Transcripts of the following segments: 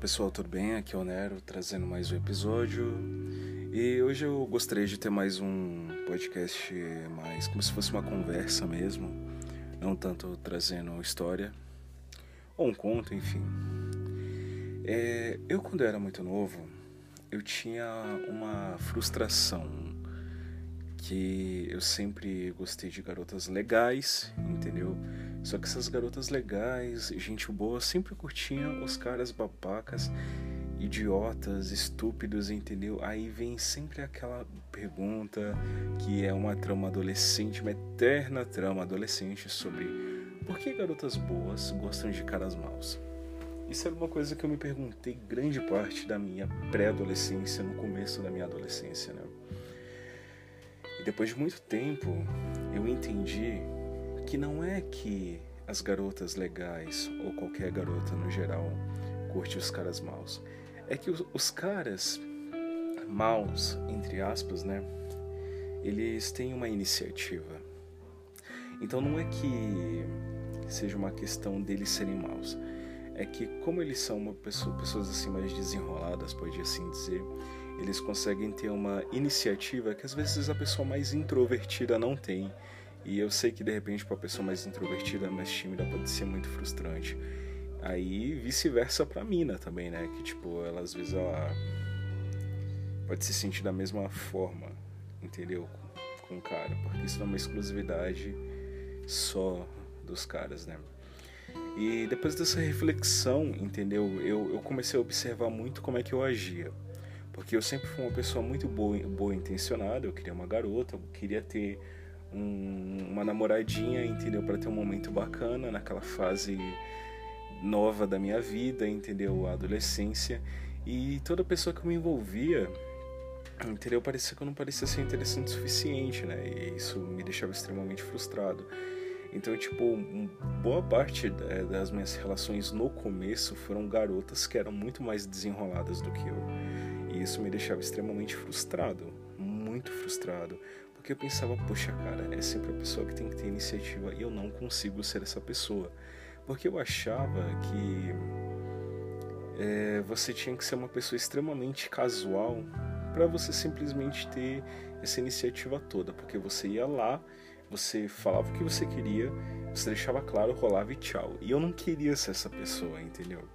pessoal, tudo bem? Aqui é o Nero trazendo mais um episódio. E hoje eu gostaria de ter mais um podcast mais como se fosse uma conversa mesmo, não tanto trazendo história ou um conto, enfim. É, eu quando era muito novo, eu tinha uma frustração que eu sempre gostei de garotas legais, entendeu? Só que essas garotas legais, gente boa, sempre curtiam os caras babacas, idiotas, estúpidos, entendeu? Aí vem sempre aquela pergunta que é uma trama adolescente, uma eterna trama adolescente sobre por que garotas boas gostam de caras maus. Isso era uma coisa que eu me perguntei grande parte da minha pré-adolescência, no começo da minha adolescência, né? E depois de muito tempo, eu entendi que não é que as garotas legais ou qualquer garota no geral curte os caras maus. É que os, os caras maus, entre aspas, né? Eles têm uma iniciativa. Então não é que seja uma questão deles serem maus. É que como eles são pessoa, pessoas assim mais desenroladas, pode assim dizer, eles conseguem ter uma iniciativa que às vezes a pessoa mais introvertida não tem. E eu sei que de repente para a pessoa mais introvertida, mais tímida, pode ser muito frustrante. Aí vice-versa para mina também, né? Que tipo, ela às vezes ela pode se sentir da mesma forma, entendeu? Com o cara, porque isso não é uma exclusividade só dos caras, né? E depois dessa reflexão, entendeu? Eu, eu comecei a observar muito como é que eu agia. Porque eu sempre fui uma pessoa muito boa, boa intencionada, eu queria uma garota, eu queria ter um, uma namoradinha, entendeu? Para ter um momento bacana naquela fase nova da minha vida, entendeu? A adolescência. E toda pessoa que eu me envolvia, entendeu? Parecia que eu não parecia ser interessante o suficiente, né? E isso me deixava extremamente frustrado. Então, tipo, boa parte das minhas relações no começo foram garotas que eram muito mais desenroladas do que eu. E isso me deixava extremamente frustrado, muito frustrado, porque eu pensava, poxa, cara, é sempre a pessoa que tem que ter iniciativa e eu não consigo ser essa pessoa. Porque eu achava que é, você tinha que ser uma pessoa extremamente casual para você simplesmente ter essa iniciativa toda, porque você ia lá, você falava o que você queria, você deixava claro, rolava e tchau. E eu não queria ser essa pessoa, entendeu?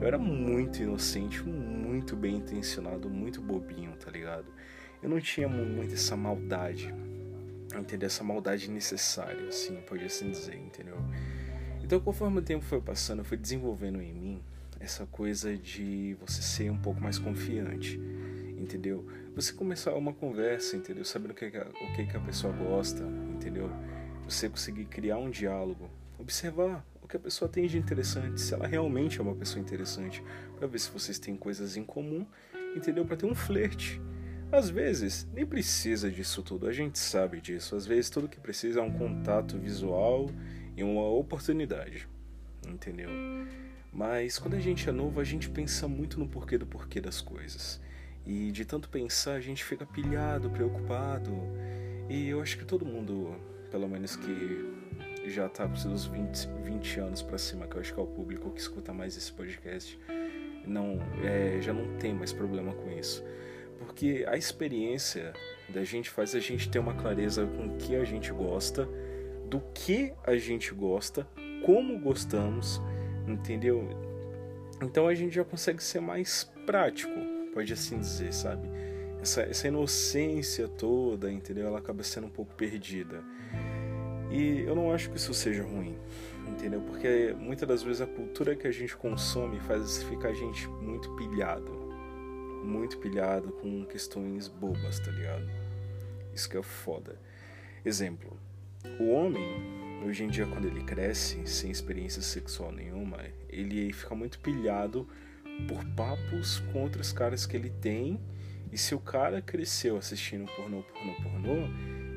Eu era muito inocente, muito bem intencionado, muito bobinho, tá ligado? Eu não tinha muito essa maldade, entendeu? Essa maldade necessária, assim, pode assim dizer, entendeu? Então, conforme o tempo foi passando, eu fui desenvolvendo em mim essa coisa de você ser um pouco mais confiante, entendeu? Você começar uma conversa, entendeu? Sabendo o que, o que, que a pessoa gosta, entendeu? Você conseguir criar um diálogo, observar que a pessoa tem de interessante, se ela realmente é uma pessoa interessante, para ver se vocês têm coisas em comum, entendeu? Para ter um flerte. Às vezes, nem precisa disso tudo, a gente sabe disso. Às vezes, tudo que precisa é um contato visual e uma oportunidade, entendeu? Mas quando a gente é novo, a gente pensa muito no porquê do porquê das coisas. E de tanto pensar, a gente fica pilhado, preocupado. E eu acho que todo mundo, pelo menos que já tá com seus 20, 20 anos para cima, que eu acho que é o público que escuta mais esse podcast, não, é, já não tem mais problema com isso. Porque a experiência da gente faz a gente ter uma clareza com o que a gente gosta, do que a gente gosta, como gostamos, entendeu? Então a gente já consegue ser mais prático, pode assim dizer, sabe? Essa, essa inocência toda, entendeu? Ela acaba sendo um pouco perdida. E eu não acho que isso seja ruim, entendeu? Porque muitas das vezes a cultura que a gente consome faz ficar a gente muito pilhado, muito pilhado com questões bobas, tá ligado? Isso que é foda. Exemplo: o homem, hoje em dia, quando ele cresce sem experiência sexual nenhuma, ele fica muito pilhado por papos com outros caras que ele tem. E se o cara cresceu assistindo pornô, pornô, pornô,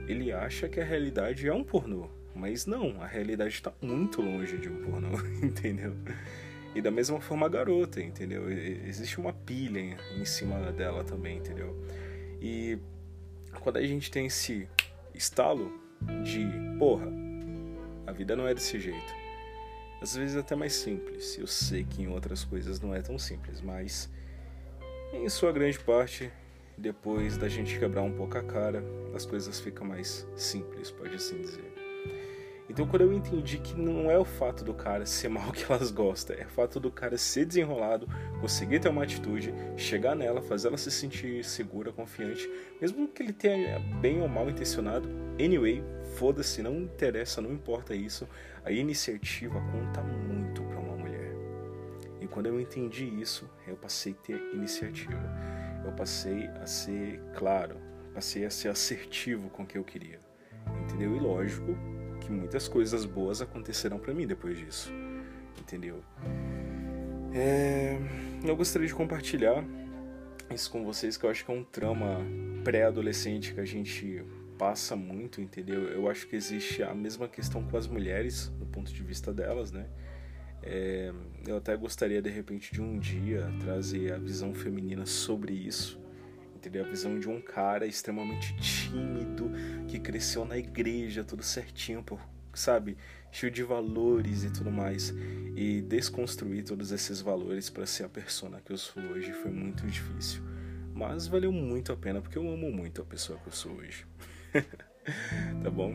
ele acha que a realidade é um pornô, mas não, a realidade está muito longe de um pornô, entendeu? E da mesma forma a garota, entendeu? Existe uma pilha em cima dela também, entendeu? E quando a gente tem esse estalo de, porra, a vida não é desse jeito. às vezes até mais simples. Eu sei que em outras coisas não é tão simples, mas em sua grande parte, depois da gente quebrar um pouco a cara, as coisas ficam mais simples, pode assim dizer. Então, quando eu entendi que não é o fato do cara ser mal que elas gostam, é o fato do cara ser desenrolado, conseguir ter uma atitude, chegar nela, fazer ela se sentir segura, confiante, mesmo que ele tenha bem ou mal intencionado, anyway, foda-se, não interessa, não importa isso, a iniciativa conta muito para uma mulher. E quando eu entendi isso, eu passei a ter iniciativa. Eu passei a ser claro, passei a ser assertivo com o que eu queria. Entendeu? E lógico, que muitas coisas boas acontecerão para mim depois disso, entendeu? É... Eu gostaria de compartilhar isso com vocês, que eu acho que é um trama pré-adolescente que a gente passa muito, entendeu? Eu acho que existe a mesma questão com as mulheres, do ponto de vista delas, né? É... eu até gostaria, de repente, de um dia trazer a visão feminina sobre isso, entendeu? A visão de um cara extremamente tímido, que cresceu na igreja, tudo certinho, por, sabe? Cheio de valores e tudo mais. E desconstruir todos esses valores para ser a persona que eu sou hoje foi muito difícil. Mas valeu muito a pena, porque eu amo muito a pessoa que eu sou hoje. tá bom?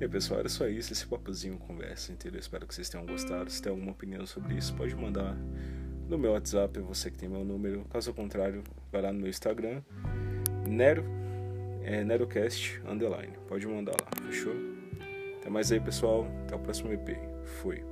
E pessoal, era só isso, esse papozinho conversa, entendeu? Espero que vocês tenham gostado. Se tem alguma opinião sobre isso, pode mandar no meu WhatsApp, você que tem meu número. Caso contrário, vai lá no meu Instagram, Nero, é NeroCast Underline. Pode mandar lá, fechou? Até mais aí, pessoal. Até o próximo EP. Fui.